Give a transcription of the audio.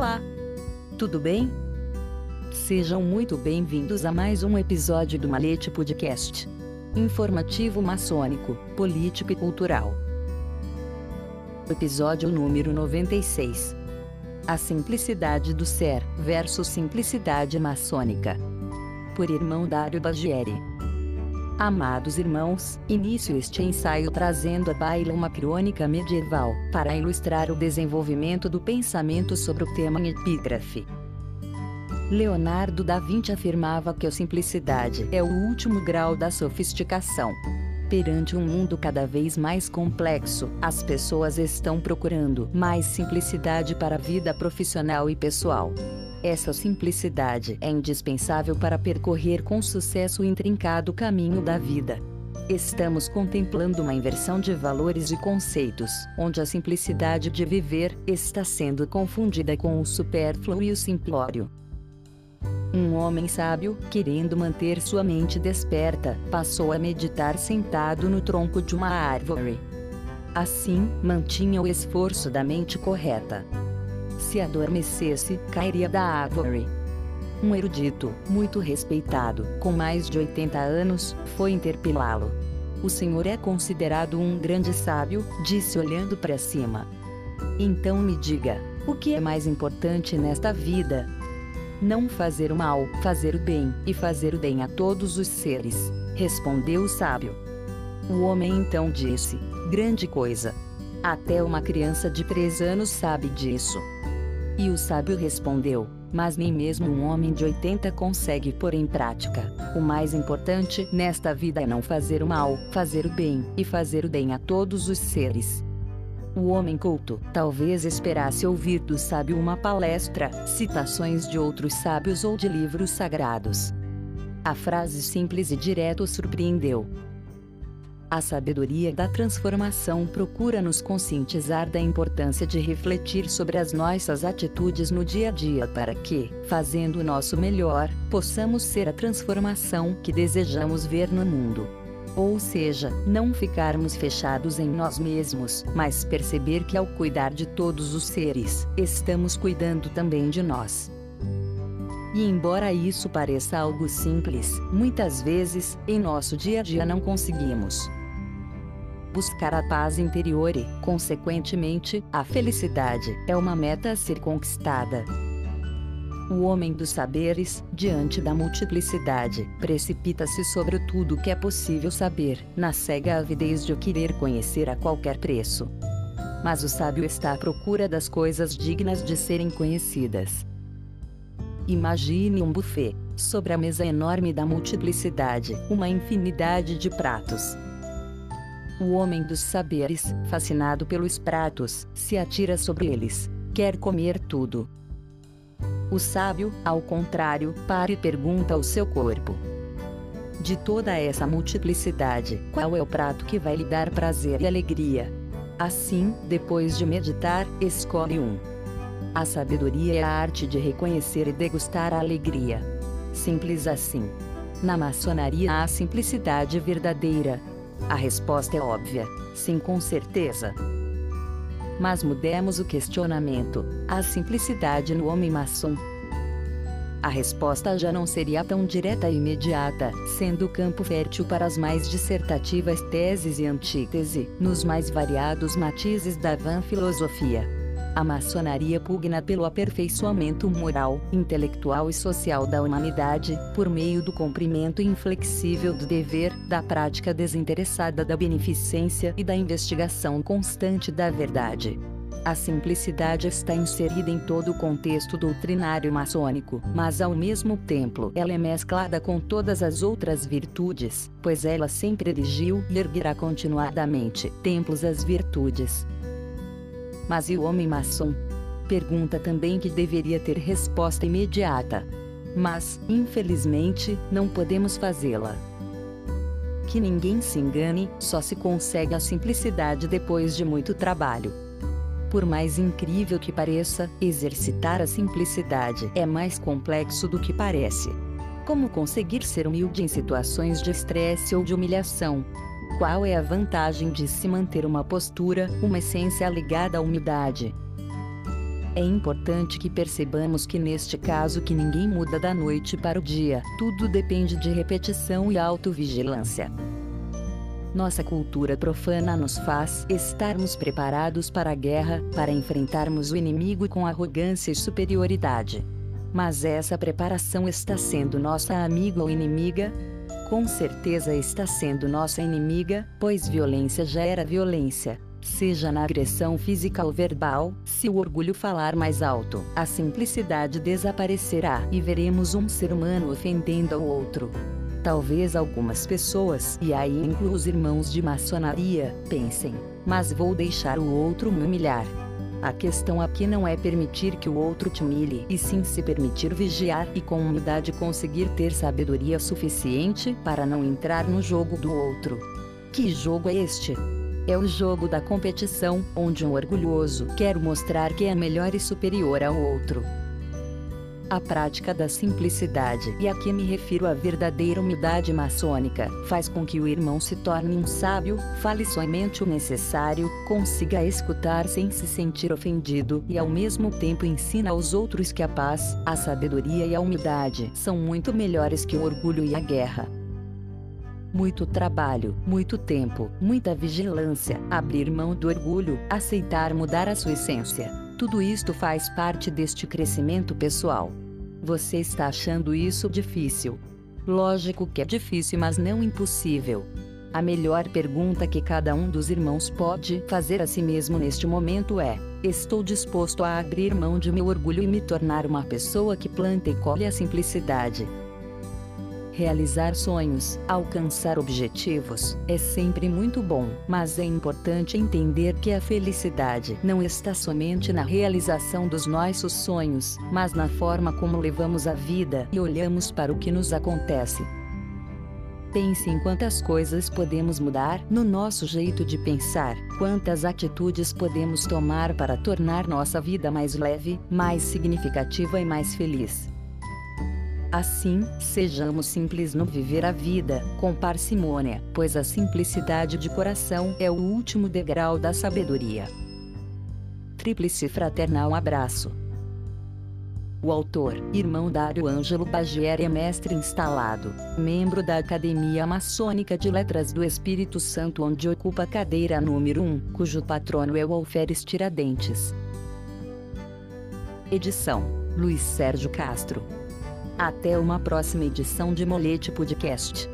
Olá! Tudo bem? Sejam muito bem-vindos a mais um episódio do Malete Podcast. Informativo maçônico, político e cultural. Episódio número 96. A simplicidade do ser versus simplicidade maçônica. Por irmão Dário Bagieri. Amados irmãos, inicio este ensaio trazendo à baila uma crônica medieval, para ilustrar o desenvolvimento do pensamento sobre o tema em epígrafe. Leonardo da Vinci afirmava que a simplicidade é o último grau da sofisticação. Perante um mundo cada vez mais complexo, as pessoas estão procurando mais simplicidade para a vida profissional e pessoal. Essa simplicidade é indispensável para percorrer com sucesso o intrincado caminho da vida. Estamos contemplando uma inversão de valores e conceitos, onde a simplicidade de viver está sendo confundida com o supérfluo e o simplório. Um homem sábio, querendo manter sua mente desperta, passou a meditar sentado no tronco de uma árvore. Assim, mantinha o esforço da mente correta se adormecesse, cairia da árvore. Um erudito, muito respeitado, com mais de 80 anos, foi interpelá-lo. O senhor é considerado um grande sábio, disse olhando para cima. Então me diga, o que é mais importante nesta vida? Não fazer o mal, fazer o bem, e fazer o bem a todos os seres, respondeu o sábio. O homem então disse: Grande coisa. Até uma criança de três anos sabe disso. E o sábio respondeu: Mas nem mesmo um homem de 80 consegue pôr em prática. O mais importante nesta vida é não fazer o mal, fazer o bem, e fazer o bem a todos os seres. O homem culto talvez esperasse ouvir do sábio uma palestra, citações de outros sábios ou de livros sagrados. A frase simples e direta o surpreendeu. A sabedoria da transformação procura nos conscientizar da importância de refletir sobre as nossas atitudes no dia a dia para que, fazendo o nosso melhor, possamos ser a transformação que desejamos ver no mundo. Ou seja, não ficarmos fechados em nós mesmos, mas perceber que ao cuidar de todos os seres, estamos cuidando também de nós. E embora isso pareça algo simples, muitas vezes, em nosso dia a dia não conseguimos buscar a paz interior e, consequentemente, a felicidade é uma meta a ser conquistada. O homem dos saberes, diante da multiplicidade, precipita-se sobre tudo que é possível saber, na cega avidez de o querer conhecer a qualquer preço. Mas o sábio está à procura das coisas dignas de serem conhecidas. Imagine um buffet, sobre a mesa enorme da multiplicidade, uma infinidade de pratos, o homem dos saberes, fascinado pelos pratos, se atira sobre eles. Quer comer tudo. O sábio, ao contrário, para e pergunta ao seu corpo: De toda essa multiplicidade, qual é o prato que vai lhe dar prazer e alegria? Assim, depois de meditar, escolhe um. A sabedoria é a arte de reconhecer e degustar a alegria. Simples assim. Na maçonaria há a simplicidade verdadeira, a resposta é óbvia: sim, com certeza. Mas mudemos o questionamento: a simplicidade no homem maçom. A resposta já não seria tão direta e imediata, sendo campo fértil para as mais dissertativas teses e antítese, nos mais variados matizes da van filosofia. A maçonaria pugna pelo aperfeiçoamento moral, intelectual e social da humanidade, por meio do cumprimento inflexível do dever, da prática desinteressada da beneficência e da investigação constante da verdade. A simplicidade está inserida em todo o contexto doutrinário maçônico, mas ao mesmo tempo ela é mesclada com todas as outras virtudes, pois ela sempre erigiu e erguerá continuadamente templos às virtudes. Mas e o homem maçom? Pergunta também que deveria ter resposta imediata. Mas, infelizmente, não podemos fazê-la. Que ninguém se engane, só se consegue a simplicidade depois de muito trabalho. Por mais incrível que pareça, exercitar a simplicidade é mais complexo do que parece. Como conseguir ser humilde em situações de estresse ou de humilhação? Qual é a vantagem de se manter uma postura, uma essência ligada à humildade? É importante que percebamos que neste caso que ninguém muda da noite para o dia, tudo depende de repetição e autovigilância. Nossa cultura profana nos faz estarmos preparados para a guerra, para enfrentarmos o inimigo com arrogância e superioridade. Mas essa preparação está sendo nossa amiga ou inimiga? Com certeza está sendo nossa inimiga, pois violência gera violência. Seja na agressão física ou verbal, se o orgulho falar mais alto, a simplicidade desaparecerá e veremos um ser humano ofendendo ao outro. Talvez algumas pessoas, e aí incluo os irmãos de maçonaria, pensem: mas vou deixar o outro me humilhar. A questão aqui não é permitir que o outro te humilhe, e sim se permitir vigiar e com humildade conseguir ter sabedoria suficiente para não entrar no jogo do outro. Que jogo é este? É o jogo da competição, onde um orgulhoso quer mostrar que é melhor e superior ao outro a prática da simplicidade, e aqui me refiro à verdadeira humildade maçônica, faz com que o irmão se torne um sábio, fale somente o necessário, consiga escutar sem se sentir ofendido e ao mesmo tempo ensina aos outros que a paz, a sabedoria e a humildade são muito melhores que o orgulho e a guerra muito trabalho, muito tempo, muita vigilância, abrir mão do orgulho, aceitar mudar a sua essência. Tudo isto faz parte deste crescimento pessoal. Você está achando isso difícil? Lógico que é difícil, mas não impossível. A melhor pergunta que cada um dos irmãos pode fazer a si mesmo neste momento é: Estou disposto a abrir mão de meu orgulho e me tornar uma pessoa que planta e colhe a simplicidade? Realizar sonhos, alcançar objetivos, é sempre muito bom, mas é importante entender que a felicidade não está somente na realização dos nossos sonhos, mas na forma como levamos a vida e olhamos para o que nos acontece. Pense em quantas coisas podemos mudar no nosso jeito de pensar, quantas atitudes podemos tomar para tornar nossa vida mais leve, mais significativa e mais feliz. Assim, sejamos simples no viver a vida, com parcimônia, pois a simplicidade de coração é o último degrau da sabedoria. Tríplice fraternal abraço. O autor, irmão Dário Ângelo Bagieri é mestre instalado, membro da Academia Maçônica de Letras do Espírito Santo onde ocupa a cadeira número 1, cujo patrono é o Alferes Tiradentes. Edição: Luiz Sérgio Castro. Até uma próxima edição de Molete Podcast.